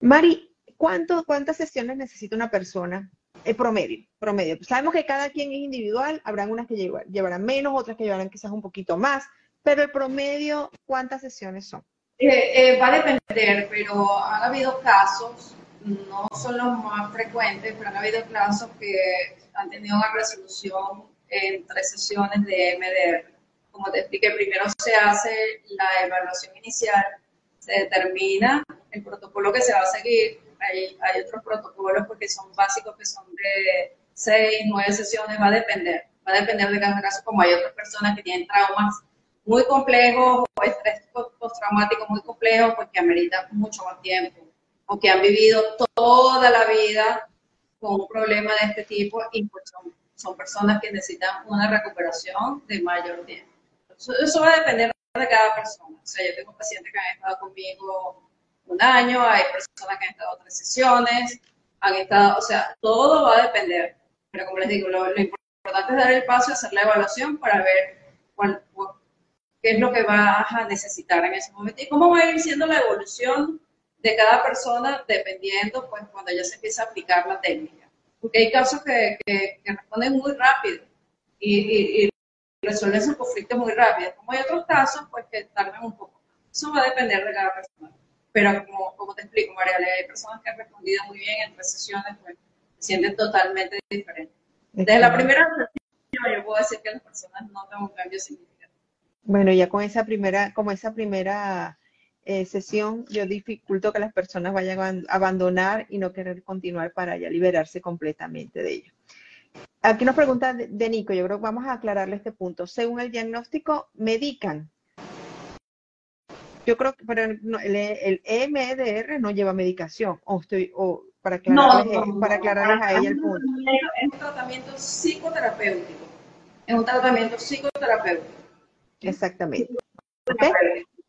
Mari, ¿cuánto, ¿cuántas sesiones necesita una persona? El promedio, promedio. Sabemos que cada quien es individual, habrán unas que llevarán menos, otras que llevarán quizás un poquito más, pero el promedio, ¿cuántas sesiones son? Eh, eh, va a depender, pero han habido casos, no son los más frecuentes, pero han habido casos que han tenido una resolución en tres sesiones de MDR. Como te expliqué, primero se hace la evaluación inicial, se determina el protocolo que se va a seguir. Hay, hay otros protocolos porque son básicos que son de seis, nueve sesiones, va a depender. Va a depender de cada caso, como hay otras personas que tienen traumas muy complejos o estrés postraumático muy complejo, pues que amerita mucho más tiempo, o que han vivido toda la vida con un problema de este tipo y pues son, son personas que necesitan una recuperación de mayor tiempo. Eso, va a depender de cada persona. O sea, yo tengo pacientes que han estado conmigo un año, hay personas que han estado tres sesiones, han estado, o sea, todo va a depender. Pero como les digo, lo, importante es dar el paso y hacer la evaluación para ver cuál, qué es lo que vas a necesitar en ese momento y cómo va a ir siendo la evolución de cada persona dependiendo, pues, cuando ya se empieza a aplicar la técnica. Porque hay casos que, responden muy rápido y, resuelven sus conflictos muy rápido, como hay otros casos, pues, que tardan un poco. Eso va a depender de cada persona. Pero como, como te explico, María, hay personas que han respondido muy bien en tres sesiones, pues, se sienten totalmente diferentes. Desde la primera yo puedo decir que las personas notan un cambio significativo bueno, ya con esa primera, como esa primera eh, sesión, yo dificulto que las personas vayan a abandonar y no querer continuar para ya liberarse completamente de ello. Aquí nos pregunta de Nico, yo creo que vamos a aclararle este punto. Según el diagnóstico, medican. Yo creo que pero el, el EMDR no lleva medicación, o estoy, o para aclararles, para aclararles a ella el punto. Es un tratamiento psicoterapéutico. Es un tratamiento psicoterapéutico. Exactamente.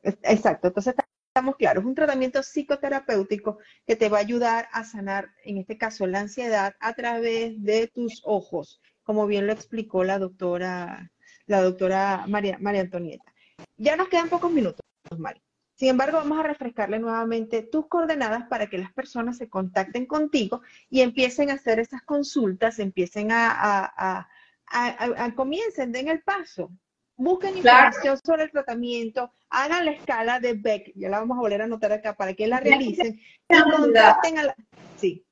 Exacto. Entonces estamos claros. Es un tratamiento psicoterapéutico que te va a ayudar a sanar, en este caso, la ansiedad a través de tus ojos, como bien lo explicó la doctora, la doctora María, María Antonieta. Ya nos quedan pocos minutos, Mari. Sin embargo, vamos a refrescarle nuevamente tus coordenadas para que las personas se contacten contigo y empiecen a hacer esas consultas, empiecen a, a, a, a comiencen, den el paso, Busquen información sobre el tratamiento, hagan la escala de Beck, ya la vamos a volver a anotar acá para que la realicen, y contacten a la, sí,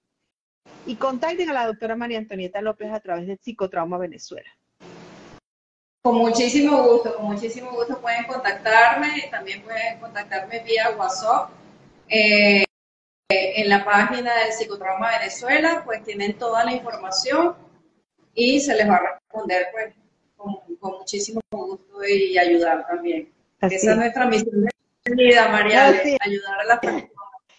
y contacten a la doctora María Antonieta López a través de Psicotrauma Venezuela. Con muchísimo gusto, con muchísimo gusto pueden contactarme, también pueden contactarme vía WhatsApp. Eh, en la página del Psicotrauma Venezuela, pues tienen toda la información y se les va a responder pues con, muchísimo gusto y ayudar también. Esa es nuestra misión de vida, María, ayudar a las personas.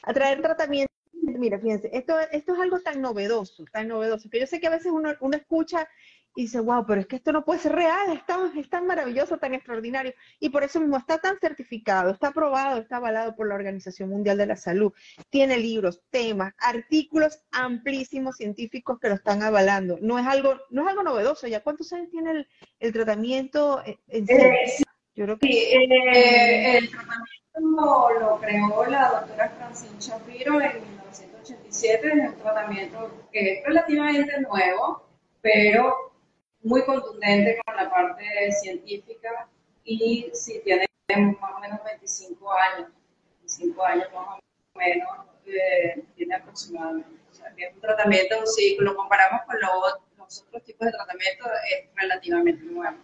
A traer tratamiento. Mira, fíjense, esto, esto es algo tan novedoso, tan novedoso, que yo sé que a veces uno, uno escucha y dice, wow, pero es que esto no puede ser real, es tan, es tan maravilloso, tan extraordinario. Y por eso mismo está tan certificado, está aprobado, está avalado por la Organización Mundial de la Salud. Tiene libros, temas, artículos amplísimos científicos que lo están avalando. No es algo, no es algo novedoso. ¿Ya cuántos años tiene el, el tratamiento en sí? Eh, Yo creo que... Eh, el tratamiento lo, creó la doctora Francine Shapiro en 1987. Es un tratamiento que es relativamente nuevo, pero muy contundente con la parte científica y si tiene más o menos 25 años, 25 años más o menos, eh, tiene aproximadamente. O sea, es un tratamiento, si lo comparamos con los otros tipos de tratamiento, es relativamente nuevo.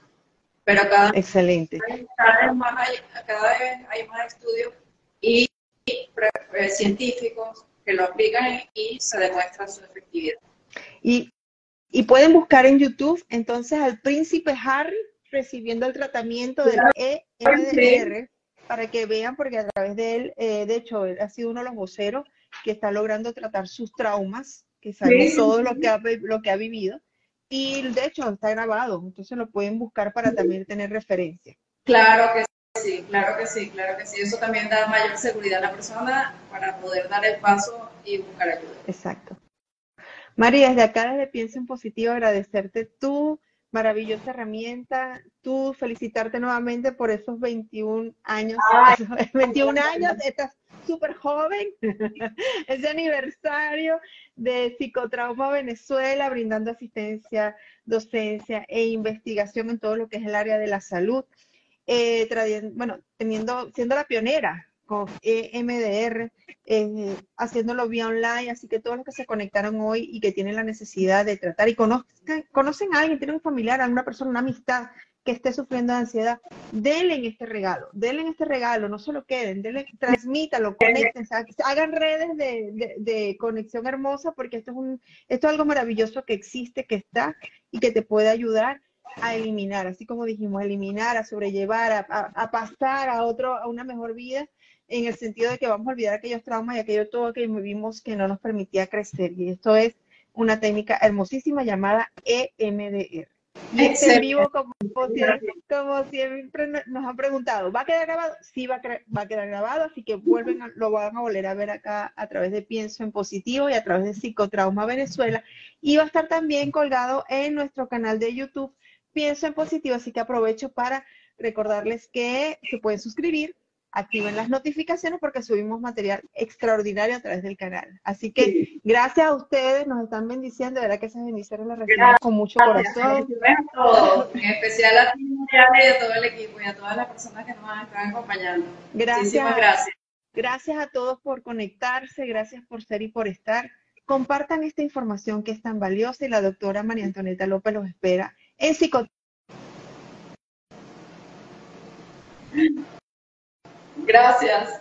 Pero cada, Excelente. cada, vez, más hay, cada vez hay más estudios y, eh, científicos que lo aplican y se demuestra su efectividad. Y y pueden buscar en YouTube entonces al príncipe Harry recibiendo el tratamiento del EMDR para que vean, porque a través de él, eh, de hecho, él ha sido uno de los voceros que está logrando tratar sus traumas, que sabe todo lo que, ha, lo que ha vivido. Y de hecho está grabado, entonces lo pueden buscar para también tener referencia. Claro que sí, claro que sí, claro que sí. Eso también da mayor seguridad a la persona para poder dar el paso y buscar ayuda. Exacto. María, desde acá, desde Pienso en Positivo, agradecerte tu maravillosa herramienta, tú felicitarte nuevamente por esos 21 años. 21 años, estás súper joven, ese aniversario de Psicotrauma Venezuela, brindando asistencia, docencia e investigación en todo lo que es el área de la salud. Eh, bueno, teniendo, siendo la pionera EMDR, eh, haciéndolo vía online, así que todos los que se conectaron hoy y que tienen la necesidad de tratar y conozcan, conocen a alguien, tienen un familiar, alguna persona, una amistad que esté sufriendo de ansiedad, denle este regalo, denle este regalo, no se lo queden, denle, transmítalo, conecten, hagan redes de, de, conexión hermosa porque esto es, un, esto es algo maravilloso que existe, que está y que te puede ayudar a eliminar, así como dijimos, eliminar, a sobrellevar, a, a pasar a otro, a una mejor vida en el sentido de que vamos a olvidar aquellos traumas y aquello todo que vivimos que no nos permitía crecer. Y esto es una técnica hermosísima llamada EMDR. Y este en vivo, como, siempre nos han preguntado, ¿va a quedar grabado? Sí, va a, va a quedar grabado, así que vuelven lo van a volver a ver acá a través de Pienso en Positivo y a través de Psicotrauma Venezuela. Y va a estar también colgado en nuestro canal de YouTube Pienso en Positivo, así que aprovecho para recordarles que se pueden suscribir, activen las notificaciones porque subimos material extraordinario a través del canal. Así que gracias a ustedes, nos están bendiciendo, de verdad que esas bendiciones las recibimos con mucho corazón. En especial a ti y a todo el equipo y a todas las personas que nos están acompañando. Gracias. gracias. Gracias a todos por conectarse, gracias por ser y por estar. Compartan esta información que es tan valiosa y la doctora María Antonieta López los espera en psicoterapia. Gracias.